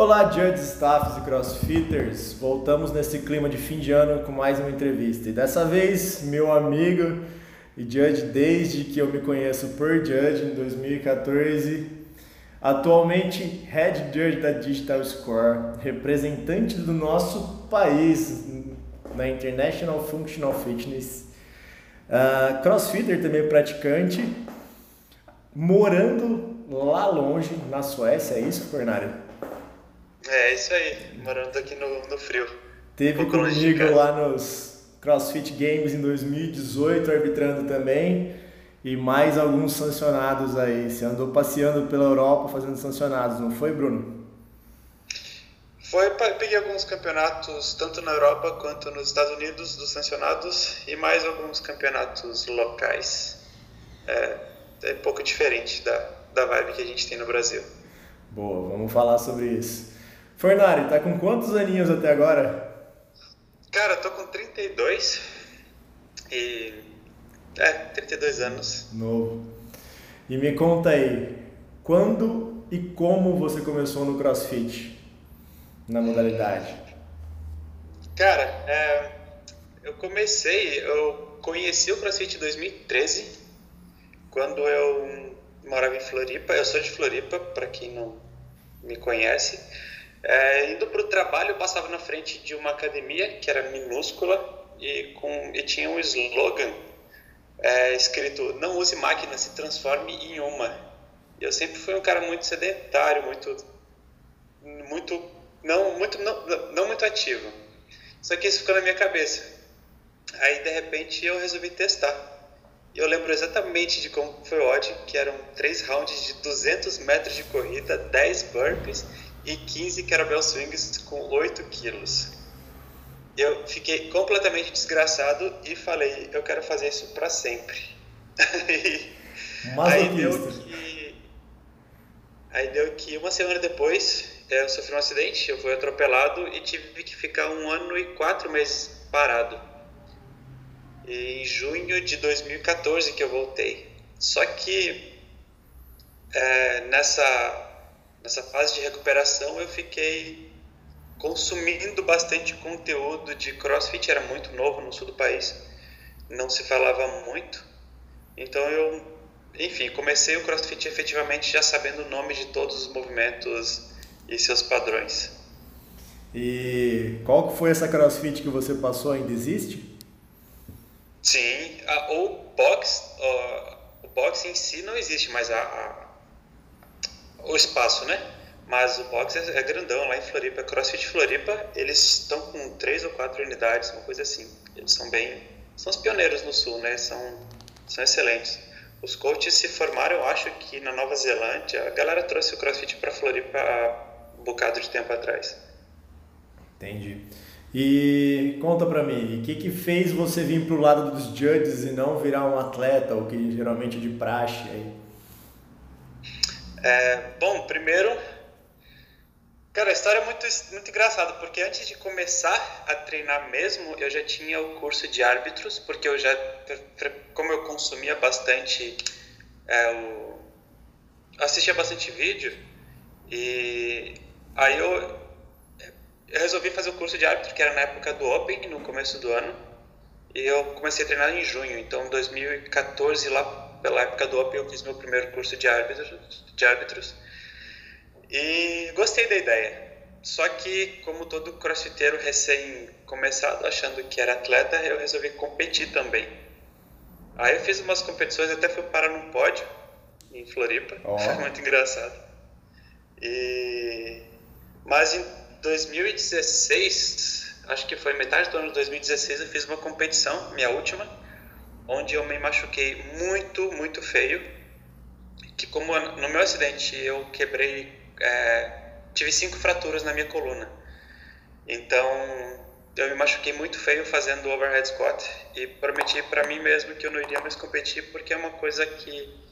Olá, judges, staffs e crossfitters. Voltamos nesse clima de fim de ano com mais uma entrevista. E dessa vez, meu amigo e judge desde que eu me conheço por judge em 2014, atualmente head judge da Digital Score, representante do nosso país na International Functional Fitness, uh, crossfitter também praticante, morando lá longe na Suécia, é isso, Fornário? É, isso aí, morando aqui no, no frio. Teve um comigo lá nos CrossFit Games em 2018, arbitrando também, e mais alguns sancionados aí. Você andou passeando pela Europa fazendo sancionados, não foi, Bruno? Foi, peguei alguns campeonatos, tanto na Europa quanto nos Estados Unidos, dos sancionados, e mais alguns campeonatos locais. É, é um pouco diferente da, da vibe que a gente tem no Brasil. Boa, vamos falar sobre isso. Fornari, tá com quantos aninhos até agora? Cara, tô com 32 e. É, 32 anos. Novo. E me conta aí, quando e como você começou no CrossFit? Na modalidade? Cara, é, eu comecei, eu conheci o CrossFit em 2013, quando eu morava em Floripa. Eu sou de Floripa, para quem não me conhece. É, indo para o trabalho, eu passava na frente de uma academia que era minúscula e, com, e tinha um slogan é, escrito: Não use máquina, se transforme em uma. E eu sempre fui um cara muito sedentário, muito. muito não, muito, não, não muito ativo. Só que isso ficou na minha cabeça. Aí, de repente, eu resolvi testar. Eu lembro exatamente de como foi o odd, que eram três rounds de 200 metros de corrida, 10 burpees e 15 kettlebell swings com 8 quilos. Eu fiquei completamente desgraçado e falei, eu quero fazer isso para sempre. aí deu que aí deu que uma semana depois eu sofri um acidente, eu fui atropelado e tive que ficar um ano e quatro meses parado. E em junho de 2014 que eu voltei. Só que é, nessa nessa fase de recuperação eu fiquei consumindo bastante conteúdo de CrossFit, era muito novo no sul do país, não se falava muito. Então eu, enfim, comecei o CrossFit efetivamente já sabendo o nome de todos os movimentos e seus padrões. E qual foi essa CrossFit que você passou? Ainda existe? Sim, a, o box, o box em si não existe, mas a, a o espaço, né? Mas o box é, é grandão lá em Floripa, CrossFit Floripa, eles estão com três ou quatro unidades, uma coisa assim. Eles são bem, são os pioneiros no sul, né? São, são excelentes. Os coaches se formaram, eu acho que na Nova Zelândia. A galera trouxe o CrossFit para Floripa há um bocado de tempo atrás. Entendi. E conta pra mim, o que que fez você vir pro lado dos judges e não virar um atleta, o que geralmente é de praxe aí? É, bom, primeiro, cara, a história é muito, muito engraçada, porque antes de começar a treinar mesmo, eu já tinha o curso de árbitros, porque eu já, como eu consumia bastante, é, o, assistia bastante vídeo, e aí eu, eu resolvi fazer o curso de árbitro, que era na época do Open, no começo do ano, e eu comecei a treinar em junho, então 2014 lá pela época do Open, eu fiz meu primeiro curso de árbitros, de árbitros e gostei da ideia. Só que, como todo crossfiteiro recém-começado, achando que era atleta, eu resolvi competir também. Aí eu fiz umas competições, até fui parar num pódio em Floripa, oh. foi muito engraçado. E... Mas em 2016, acho que foi metade do ano de 2016, eu fiz uma competição, minha última, onde eu me machuquei muito, muito feio. Que como no meu acidente eu quebrei, é, tive cinco fraturas na minha coluna. Então eu me machuquei muito feio fazendo overhead squat e prometi para mim mesmo que eu não iria mais competir porque é uma coisa que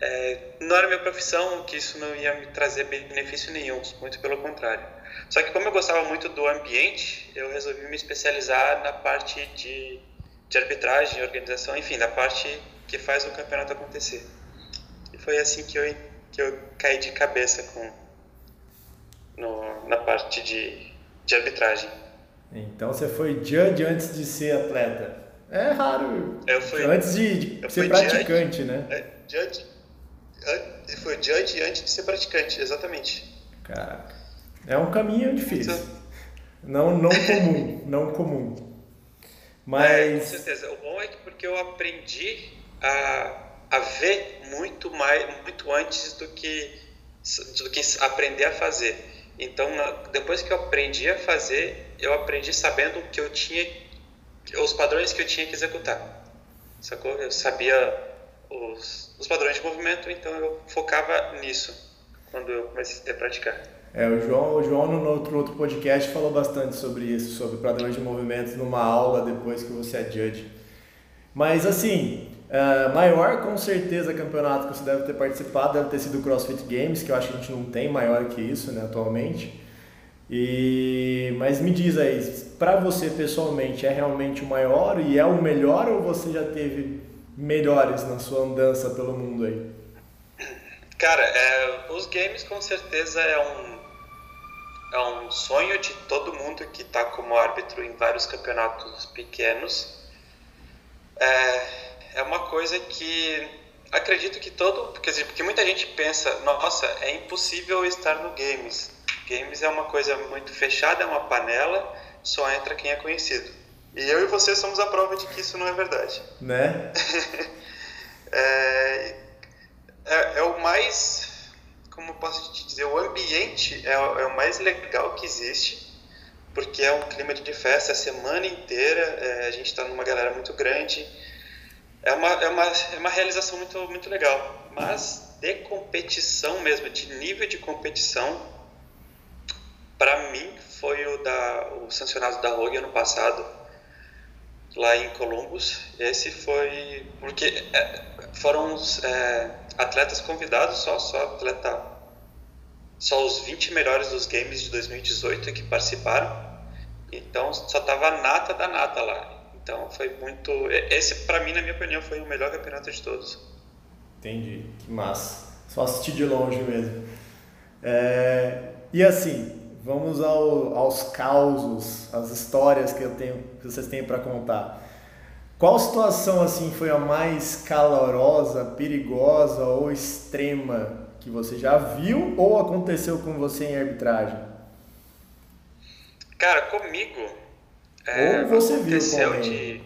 é, não era minha profissão, que isso não ia me trazer benefício nenhum, muito pelo contrário. Só que como eu gostava muito do ambiente, eu resolvi me especializar na parte de de arbitragem, organização, enfim, da parte que faz o campeonato acontecer. E foi assim que eu, que eu caí de cabeça com, no, na parte de, de arbitragem. Então você foi judge antes de ser atleta. É raro. Eu fui, antes de, de ser praticante, judge, né? É, judge, foi judge antes de ser praticante, exatamente. Caraca. É um caminho difícil. Não, não comum, não comum. Mas... É, com certeza. O bom é que porque eu aprendi a, a ver muito mais, muito antes do que, do que aprender a fazer. Então, depois que eu aprendi a fazer, eu aprendi sabendo que eu tinha, os padrões que eu tinha que executar. Sacou? Eu sabia os, os padrões de movimento, então eu focava nisso quando eu comecei a praticar. É, o João, o João no outro, outro podcast falou bastante sobre isso, sobre padrões de movimentos numa aula depois que você é judge. Mas assim, uh, maior com certeza campeonato que você deve ter participado deve ter sido o CrossFit Games, que eu acho que a gente não tem maior que isso, né, atualmente. E mas me diz aí, para você pessoalmente é realmente o maior e é o melhor ou você já teve melhores na sua andança pelo mundo aí? Cara, é, os games com certeza é um é um sonho de todo mundo que está como árbitro em vários campeonatos pequenos. É, é uma coisa que acredito que todo, porque, porque muita gente pensa, nossa, é impossível estar no games. Games é uma coisa muito fechada, é uma panela, só entra quem é conhecido. E eu e você somos a prova de que isso não é verdade. Né? é, é, é o mais como posso te dizer, o ambiente é, é, o mais legal que existe, porque é um clima de festa a semana inteira, é, a gente está numa galera muito grande, é uma, é uma, é uma realização muito, muito legal. Mas de competição mesmo, de nível de competição, para mim foi o, da, o sancionado da Rogue ano passado, lá em Columbus. Esse foi porque é, foram os é, atletas convidados só, só atleta, só os 20 melhores dos games de 2018 que participaram. Então só tava a nata da nata lá. Então foi muito, esse para mim na minha opinião foi o melhor campeonato de todos. Entendi, que massa. Só assistir de longe mesmo. É, e assim, vamos ao, aos causos, as histórias que eu tenho, que vocês têm para contar. Qual situação assim foi a mais calorosa, perigosa ou extrema que você já viu ou aconteceu com você em arbitragem? Cara, comigo. É, ou você viu com alguém. De...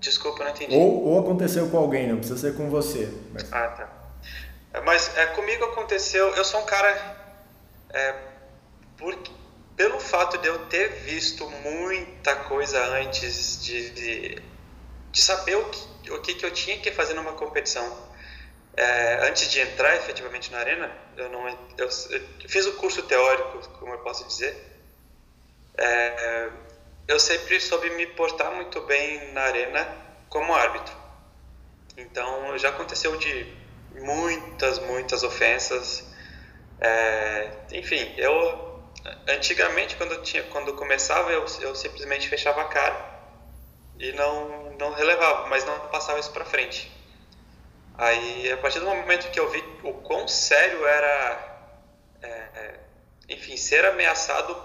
Desculpa, não entendi. Ou, ou aconteceu com alguém, não precisa ser com você. Mas... Ah, tá. Mas é, comigo aconteceu. Eu sou um cara. É, porque pelo fato de eu ter visto muita coisa antes de, de, de saber o que, o que, que eu tinha que fazer numa competição. É, antes de entrar efetivamente na arena, eu não eu, eu fiz o curso teórico, como eu posso dizer. É, eu sempre soube me portar muito bem na arena como árbitro. Então já aconteceu de muitas, muitas ofensas. É, enfim, eu antigamente quando eu tinha quando eu começava eu, eu simplesmente fechava a cara e não não relevava mas não passava isso para frente. Aí a partir do momento que eu vi o quão sério era é, é, enfim ser ameaçado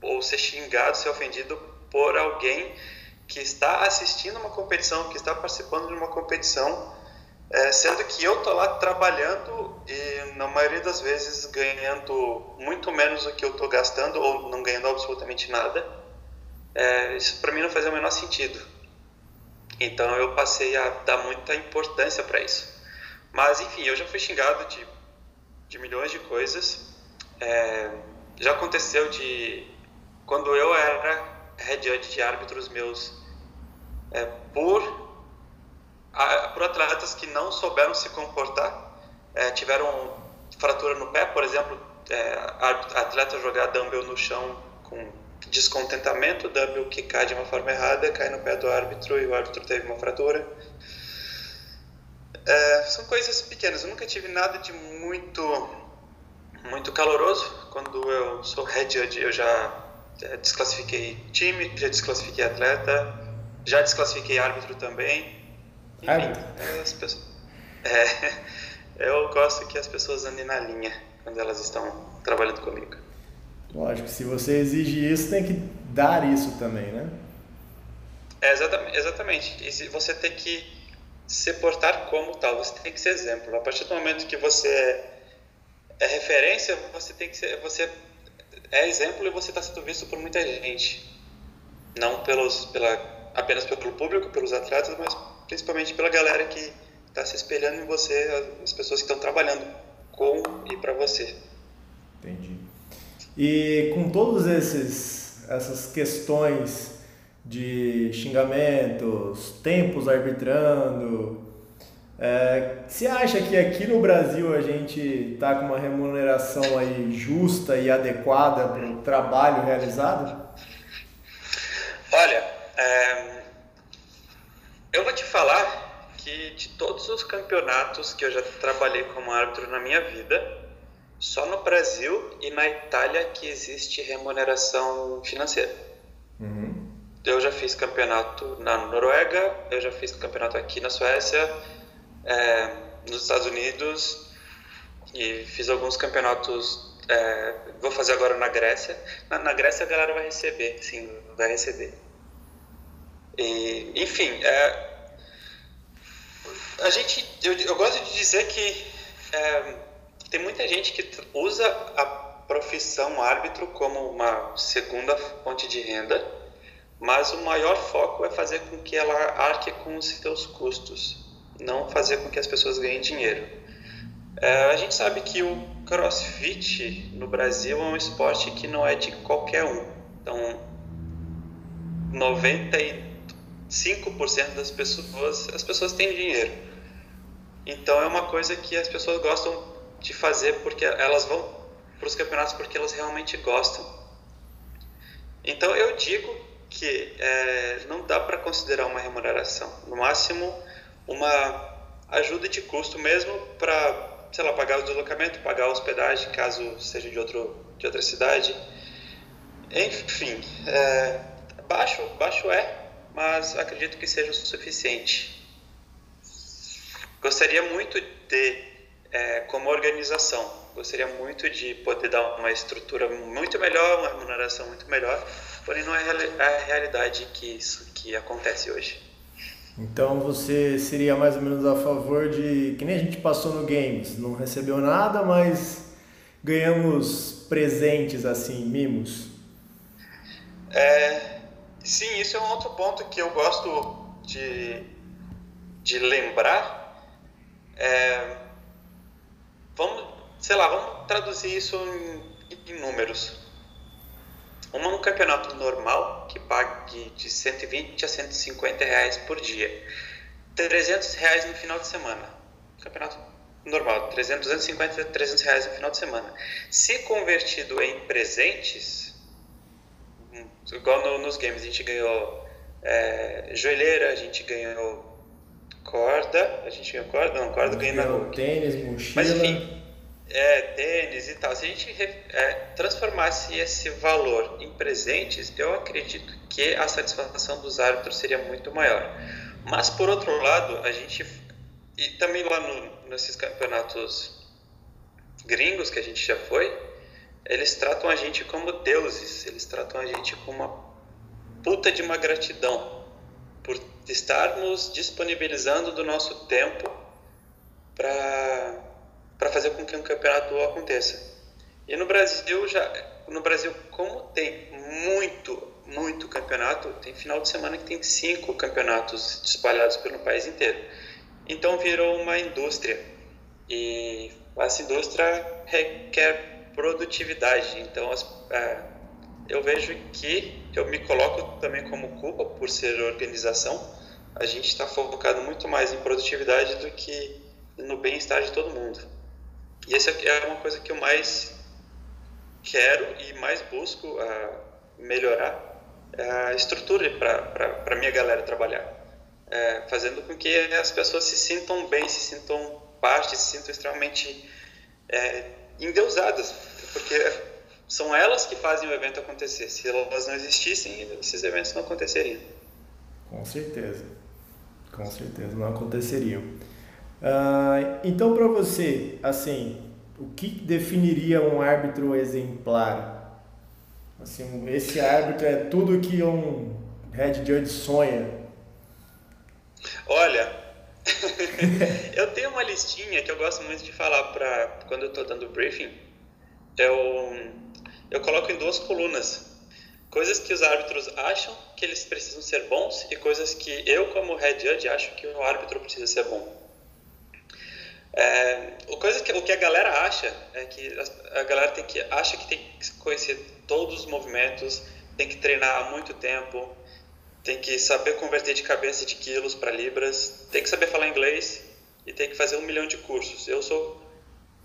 ou ser xingado ser ofendido por alguém que está assistindo uma competição que está participando de uma competição é, sendo que eu tô lá trabalhando e na maioria das vezes ganhando muito menos do que eu tô gastando ou não ganhando absolutamente nada. É, isso para mim não fazia o menor sentido. Então eu passei a dar muita importância para isso. Mas enfim, eu já fui xingado de, de milhões de coisas. É, já aconteceu de quando eu era head judge de árbitros meus é, por atletas que não souberam se comportar, é, tiveram fratura no pé, por exemplo, é, atleta jogar dumbbell no chão com descontentamento, dumbbell que cai de uma forma errada, cai no pé do árbitro e o árbitro teve uma fratura. É, são coisas pequenas, eu nunca tive nada de muito muito caloroso. Quando eu sou head judge, eu já é, desclassifiquei time, já desclassifiquei atleta, já desclassifiquei árbitro também. Enfim, é, as pessoas, é, eu gosto que as pessoas andem na linha quando elas estão trabalhando comigo. Lógico, se você exige isso, tem que dar isso também, né? É, exatamente, exatamente. E você tem que se portar como tal, você tem que ser exemplo. A partir do momento que você é, é referência, você tem que ser, você é exemplo e você está sendo visto por muita gente. Não pelos, pela, apenas pelo público, pelos atletas, mas principalmente pela galera que está se espelhando em você, as pessoas que estão trabalhando com e para você. Entendi. E com todos esses essas questões de xingamentos, tempos arbitrando, é, você acha que aqui no Brasil a gente está com uma remuneração aí justa e adequada para o trabalho realizado? Olha, é, eu vou te falar que de todos os campeonatos que eu já trabalhei como árbitro na minha vida, só no Brasil e na Itália que existe remuneração financeira. Uhum. Eu já fiz campeonato na Noruega, eu já fiz campeonato aqui na Suécia, é, nos Estados Unidos e fiz alguns campeonatos. É, vou fazer agora na Grécia. Na, na, Grécia a galera vai receber, sim, vai receber. E, enfim, é, a gente, eu, eu, gosto de dizer que é, tem muita gente que usa a profissão árbitro como uma segunda fonte de renda, mas o maior foco é fazer com que ela arque com os seus custos não fazer com que as pessoas ganhem dinheiro. É, a gente sabe que o CrossFit no Brasil é um esporte que não é de qualquer um. Então, 95% das pessoas, as pessoas têm dinheiro. Então é uma coisa que as pessoas gostam de fazer porque elas vão para os campeonatos porque elas realmente gostam. Então eu digo que é, não dá para considerar uma remuneração. No máximo uma ajuda de custo mesmo para, sei lá, pagar o deslocamento, pagar a hospedagem, caso seja de, outro, de outra cidade. Enfim, é, baixo, baixo é, mas acredito que seja o suficiente. Gostaria muito de, é, como organização, gostaria muito de poder dar uma estrutura muito melhor, uma remuneração muito melhor, porém não é a realidade que isso que acontece hoje. Então você seria mais ou menos a favor de. Que nem a gente passou no Games, não recebeu nada, mas ganhamos presentes assim, mimos. É, sim, isso é um outro ponto que eu gosto de, de lembrar. É, vamos, sei lá, vamos traduzir isso em, em números. Uma um campeonato normal que pague de 120 a 150 reais por dia. 300 reais no final de semana. Campeonato normal, 300, 250 a 300 reais no final de semana. Se convertido em presentes, igual no, nos games, a gente ganhou é, joelheira, a gente ganhou corda, a gente ganhou corda, não, corda ganhei na. Tênis, mochila. Mas enfim, é, tênis e tal, se a gente é, transformasse esse valor em presentes, eu acredito que a satisfação dos árbitros seria muito maior. Mas, por outro lado, a gente. E também lá no, nesses campeonatos gringos que a gente já foi, eles tratam a gente como deuses, eles tratam a gente com uma puta de uma gratidão por estarmos disponibilizando do nosso tempo para fazer com que um campeonato aconteça. E no Brasil já, no Brasil como tem muito, muito campeonato, tem final de semana que tem cinco campeonatos espalhados pelo país inteiro. Então virou uma indústria e essa indústria requer produtividade. Então as, é, eu vejo que eu me coloco também como culpa por ser organização. A gente está focado muito mais em produtividade do que no bem-estar de todo mundo. E essa é uma coisa que eu mais quero e mais busco uh, melhorar a estrutura para minha galera trabalhar, uh, fazendo com que as pessoas se sintam bem, se sintam parte, se sintam extremamente uh, endeusadas, porque são elas que fazem o evento acontecer. Se elas não existissem, esses eventos não aconteceriam. Com certeza, com certeza não aconteceriam. Uh, então, para você, assim, o que definiria um árbitro exemplar? Assim, esse árbitro é tudo que um head judge sonha. Olha, eu tenho uma listinha que eu gosto muito de falar para quando eu estou dando briefing. Eu, eu coloco em duas colunas. Coisas que os árbitros acham que eles precisam ser bons e coisas que eu, como head judge, acho que o árbitro precisa ser bom. É, coisa que, o que a galera acha é que a, a galera tem que acha que tem que conhecer todos os movimentos, tem que treinar há muito tempo, tem que saber converter de cabeça de quilos para libras, tem que saber falar inglês e tem que fazer um milhão de cursos. Eu sou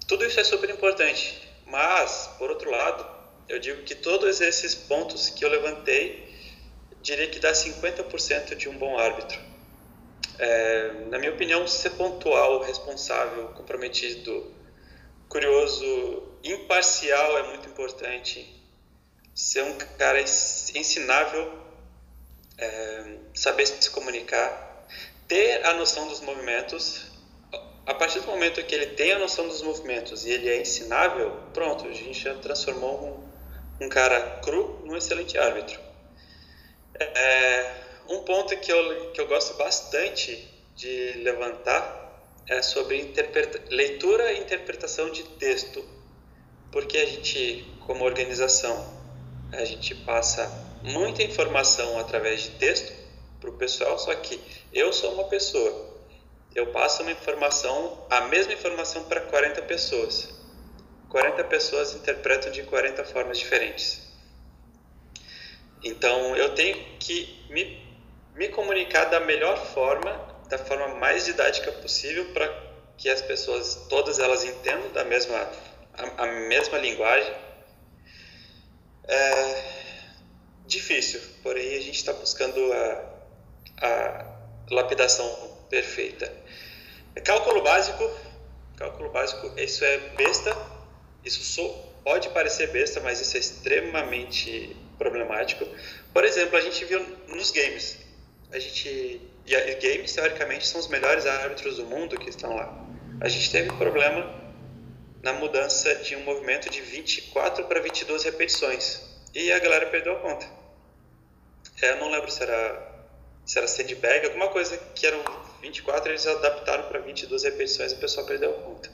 tudo isso é super importante, mas por outro lado, eu digo que todos esses pontos que eu levantei, diria que dá 50% de um bom árbitro. É, na minha opinião, ser pontual, responsável, comprometido, curioso, imparcial é muito importante. Ser um cara ensinável, é, saber se comunicar, ter a noção dos movimentos. A partir do momento que ele tem a noção dos movimentos e ele é ensinável, pronto, a gente já transformou um, um cara cru num excelente árbitro. É, um ponto que eu, que eu gosto bastante de levantar é sobre leitura e interpretação de texto, porque a gente, como organização, a gente passa muita informação através de texto para o pessoal, só que eu sou uma pessoa, eu passo uma informação, a mesma informação para 40 pessoas. 40 pessoas interpretam de 40 formas diferentes. Então eu tenho que me me comunicar da melhor forma, da forma mais didática possível para que as pessoas, todas elas entendam da mesma a, a mesma linguagem. É difícil, porém a gente está buscando a, a lapidação perfeita. Cálculo básico, cálculo básico, isso é besta, isso sou, pode parecer besta, mas isso é extremamente problemático. Por exemplo, a gente viu nos games, a gente e games teoricamente são os melhores árbitros do mundo que estão lá. A gente teve problema na mudança de um movimento de 24 para 22 repetições e a galera perdeu a conta. É, eu não lembro se era se era sandbag, alguma coisa que eram 24 eles adaptaram para 22 repetições e o pessoal perdeu a conta.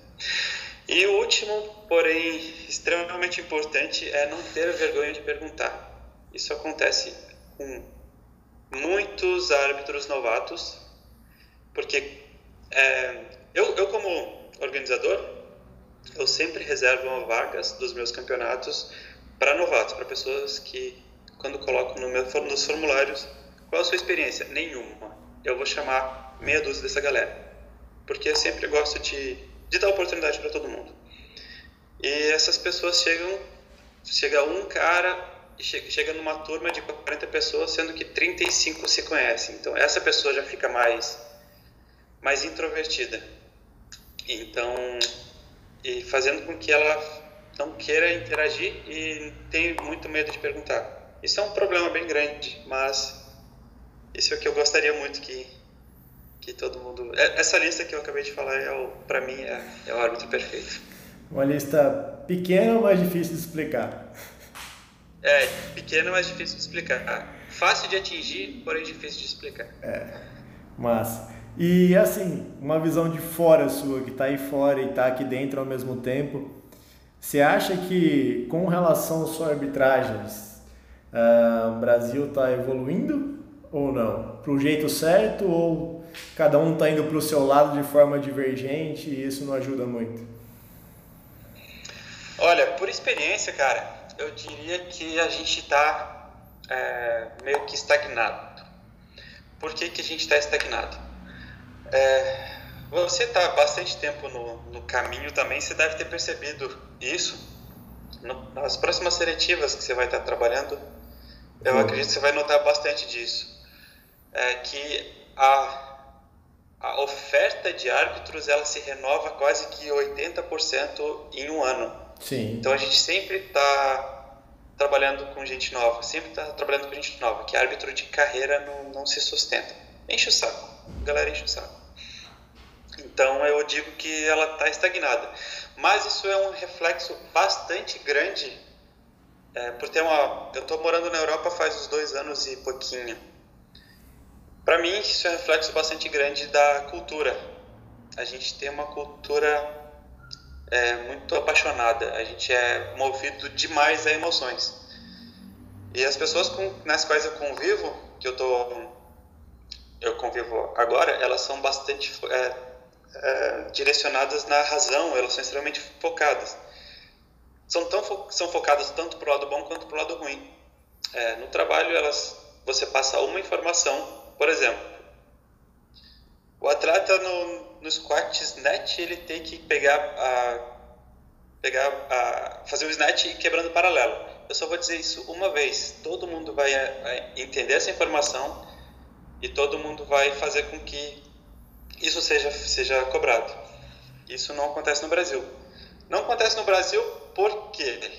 E o último, porém extremamente importante, é não ter vergonha de perguntar. Isso acontece com muitos árbitros novatos, porque é, eu, eu como organizador, eu sempre reservo vagas dos meus campeonatos para novatos, para pessoas que, quando coloco no meu, nos formulários, qual a sua experiência? Nenhuma. Eu vou chamar meia dúzia dessa galera, porque eu sempre gosto de, de dar oportunidade para todo mundo. E essas pessoas chegam, chega um cara e chega numa turma de 40 pessoas, sendo que 35 se conhecem. Então, essa pessoa já fica mais, mais introvertida. Então, e fazendo com que ela não queira interagir e tenha muito medo de perguntar. Isso é um problema bem grande, mas isso é o que eu gostaria muito que, que todo mundo... É, essa lista que eu acabei de falar, é para mim, é, é o árbitro perfeito. Uma lista pequena, mas difícil de explicar. É, pequeno, mas difícil de explicar. Fácil de atingir, porém difícil de explicar. É, mas E assim, uma visão de fora sua, que está aí fora e está aqui dentro ao mesmo tempo, você acha que com relação às suas arbitragens, uh, o Brasil está evoluindo ou não? Para o jeito certo ou cada um está indo para o seu lado de forma divergente e isso não ajuda muito? Olha, por experiência, cara, eu diria que a gente está é, meio que estagnado. Por que, que a gente está estagnado? É, você está bastante tempo no, no, caminho também, você deve ter percebido isso. No, nas próximas seletivas que você vai estar trabalhando, eu uhum. acredito que você vai notar bastante disso. É que a, a oferta de árbitros ela se renova quase que 80% em um ano. Sim. Então a gente sempre está trabalhando com gente nova, sempre está trabalhando com gente nova, que árbitro de carreira não, não se sustenta. Enche o saco, a galera enche o saco. Então eu digo que ela está estagnada. Mas isso é um reflexo bastante grande é, por ter uma. Eu estou morando na Europa faz uns dois anos e pouquinho. Para mim, isso é um reflexo bastante grande da cultura. A gente tem uma cultura é, muito apaixonada, a gente é movido demais a emoções. E as pessoas com, nas quais eu convivo, que eu tô eu convivo agora, elas são bastante é, é, direcionadas na razão, elas são extremamente focadas. São, tão fo são focadas tanto para o lado bom quanto para o lado ruim. É, no trabalho, elas, você passa uma informação, por exemplo, o atleta no, no squat snatch, ele tem que pegar a, pegar a, fazer o snatch quebrando paralelo. Eu só vou dizer isso uma vez. Todo mundo vai entender essa informação e todo mundo vai fazer com que isso seja, seja cobrado. Isso não acontece no Brasil. Não acontece no Brasil porque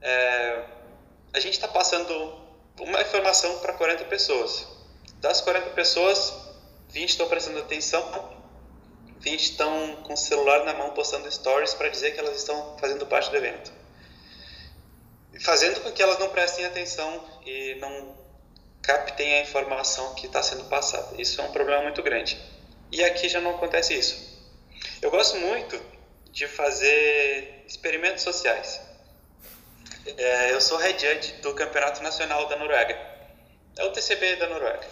é, a gente está passando uma informação para 40 pessoas. Das 40 pessoas, 20 estão prestando atenção, 20 estão com o celular na mão postando stories para dizer que elas estão fazendo parte do evento. Fazendo com que elas não prestem atenção e não captem a informação que está sendo passada. Isso é um problema muito grande. E aqui já não acontece isso. Eu gosto muito de fazer experimentos sociais. É, eu sou judge do Campeonato Nacional da Noruega. É o TCB da Noruega.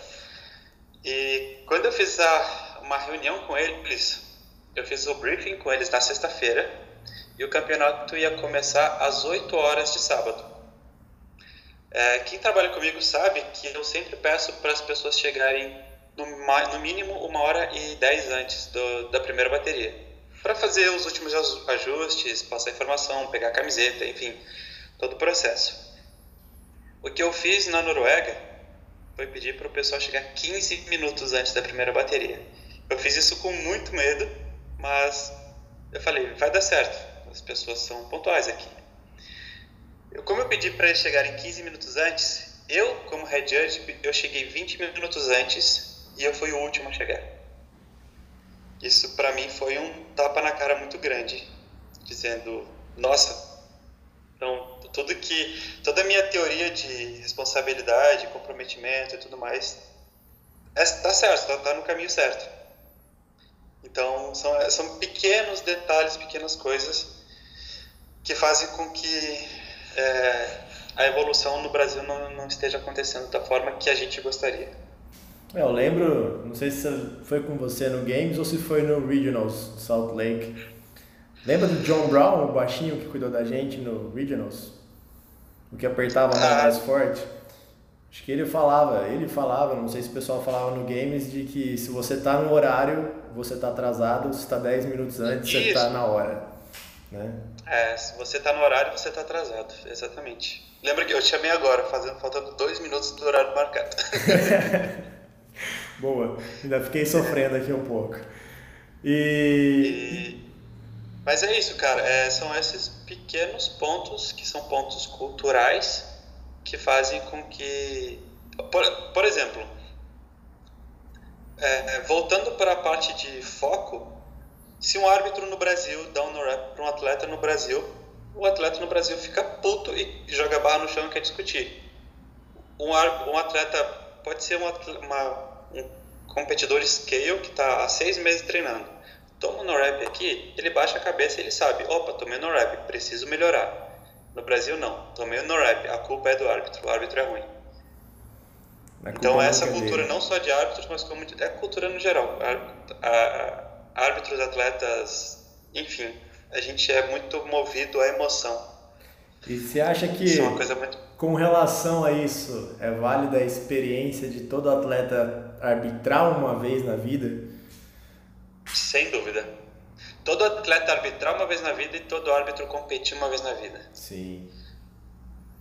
E quando eu fiz a, uma reunião com eles, eu fiz o briefing com eles na sexta-feira e o campeonato ia começar às 8 horas de sábado. É, quem trabalha comigo sabe que eu sempre peço para as pessoas chegarem no, no, mínimo uma hora e dez antes do, da primeira bateria, para fazer os últimos ajustes, passar informação, pegar a camiseta, enfim, todo o processo. O que eu fiz na Noruega foi pedir para o pessoal chegar 15 minutos antes da primeira bateria. Eu fiz isso com muito medo, mas eu falei, vai dar certo, as pessoas são pontuais aqui. Eu, como eu pedi para eles chegarem 15 minutos antes, eu, como head judge, eu cheguei 20 minutos antes e eu fui o último a chegar. Isso para mim foi um tapa na cara muito grande, dizendo, nossa, então tudo que toda a minha teoria de responsabilidade, comprometimento e tudo mais está é, certo, está tá no caminho certo. Então são, são pequenos detalhes, pequenas coisas que fazem com que é, a evolução no Brasil não, não esteja acontecendo da forma que a gente gostaria. É, eu lembro, não sei se foi com você no Games ou se foi no Regionals Salt Lake. Lembra do John Brown, o baixinho que cuidou da gente no Regionals? O que apertava ah. mais forte? Acho que ele falava, ele falava, não sei se o pessoal falava no Games, de que se você tá no horário, você tá atrasado, se tá 10 minutos antes, Isso. você tá na hora. Né? É, se você está no horário, você está atrasado, exatamente. Lembra que eu te chamei agora, fazendo, faltando dois minutos do horário marcado. Boa, ainda fiquei sofrendo aqui um pouco. E... e... Mas é isso, cara, é, são esses pequenos pontos que são pontos culturais que fazem com que. Por, por exemplo, é, voltando para a parte de foco, se um árbitro no Brasil dá um no-rap para um atleta no Brasil, o atleta no Brasil fica puto e joga barra no chão e quer discutir. Um, um atleta pode ser uma, uma, um competidor scale que está há seis meses treinando. Toma um no-rap aqui, ele baixa a cabeça e ele sabe, opa, tomei um no-rap, preciso melhorar. No Brasil não, tomei um no-rap, a culpa é do árbitro, o árbitro é ruim. Então essa cultura não só de árbitros, mas como de, é cultura no geral. A, a, árbitros, atletas, enfim, a gente é muito movido à emoção. E você acha que, é muito... com relação a isso, é válida a experiência de todo atleta arbitrar uma vez na vida? Sem dúvida. Todo atleta arbitrar uma vez na vida e todo árbitro competir uma vez na vida. Sim.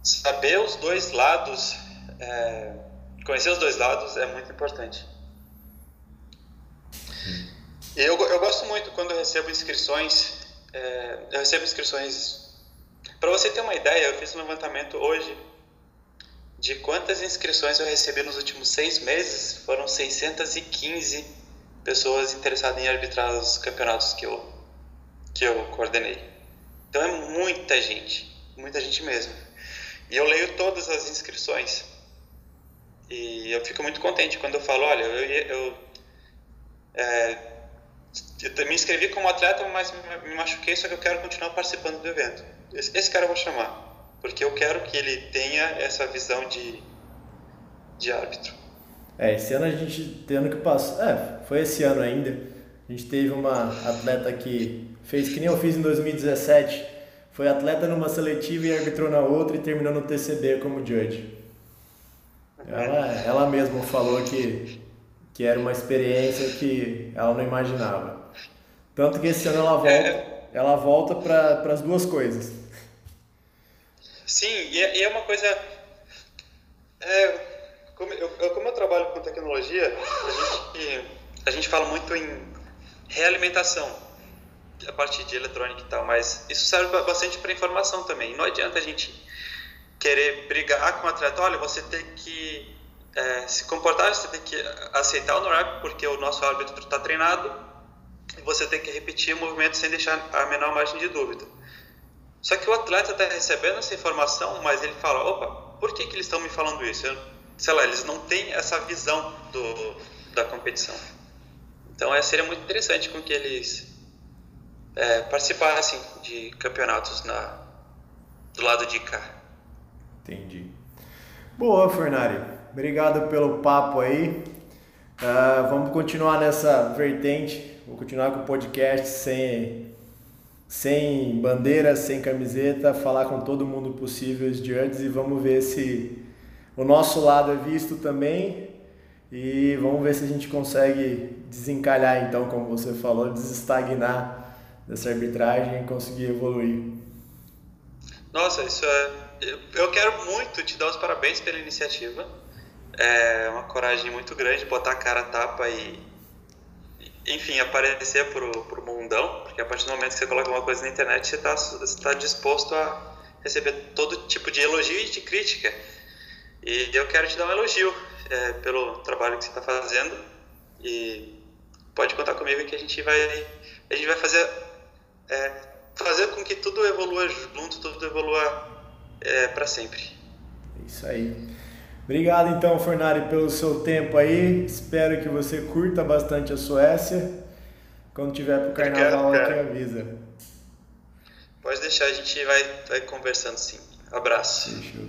Saber os dois lados, é... conhecer os dois lados é muito importante. Eu, eu gosto muito quando eu recebo inscrições. É, eu recebo inscrições. Para você ter uma ideia, eu fiz um levantamento hoje de quantas inscrições eu recebi nos últimos seis meses. Foram 615 pessoas interessadas em arbitrar os campeonatos que eu, que eu coordenei. Então é muita gente, muita gente mesmo. E eu leio todas as inscrições. E eu fico muito contente quando eu falo, olha, eu, eu, é, eu me inscrevi como atleta, mas me machuquei, só que eu quero continuar participando do evento. Esse, esse cara eu vou chamar, porque eu quero que ele tenha essa visão de, de árbitro. É, esse ano a gente, ano que passou, é, foi esse ano ainda, a gente teve uma atleta que fez que nem eu fiz em 2017, foi atleta numa seletiva e arbitrou na outra e terminou no TCB como judge. Ela, ela mesma falou que, que era uma experiência que ela não imaginava. Tanto que esse ano ela volta, é. ela volta para as duas coisas. Sim, e é, e é uma coisa. É, como, eu, como eu trabalho com tecnologia, a gente, a gente fala muito em realimentação, a partir de eletrônica e tal, mas isso serve bastante para informação também. Não adianta a gente querer brigar com o atleta, olha, você tem que é, se comportar, você tem que aceitar o NORAP porque o nosso árbitro está treinado e você tem que repetir o movimento sem deixar a menor margem de dúvida. Só que o atleta está recebendo essa informação, mas ele fala, opa, por que, que eles estão me falando isso? Eu, sei lá, eles não têm essa visão do, da competição. Então, é, seria muito interessante com que eles é, participassem de campeonatos na, do lado de cá. Entendi. Boa, Fernari. Obrigado pelo papo aí. Uh, vamos continuar nessa vertente. Vou continuar com o podcast sem, sem bandeira, sem camiseta, falar com todo mundo possível de antes e vamos ver se o nosso lado é visto também e vamos ver se a gente consegue desencalhar então, como você falou, desestagnar dessa arbitragem e conseguir evoluir. Nossa, isso é eu quero muito te dar os parabéns pela iniciativa. É uma coragem muito grande botar a cara a tapa e, enfim, aparecer pro, pro mundão, porque a partir do momento que você coloca uma coisa na internet, você está tá disposto a receber todo tipo de elogio e de crítica. E eu quero te dar um elogio é, pelo trabalho que você está fazendo e pode contar comigo que a gente vai a gente vai fazer é, fazer com que tudo evolua junto, tudo evolua é, para sempre. É isso aí. Obrigado então, Fornari, pelo seu tempo aí. Espero que você curta bastante a Suécia. Quando tiver pro carnaval aqui avisa. Pode deixar, a gente vai, vai conversando sim. Abraço. Fechou.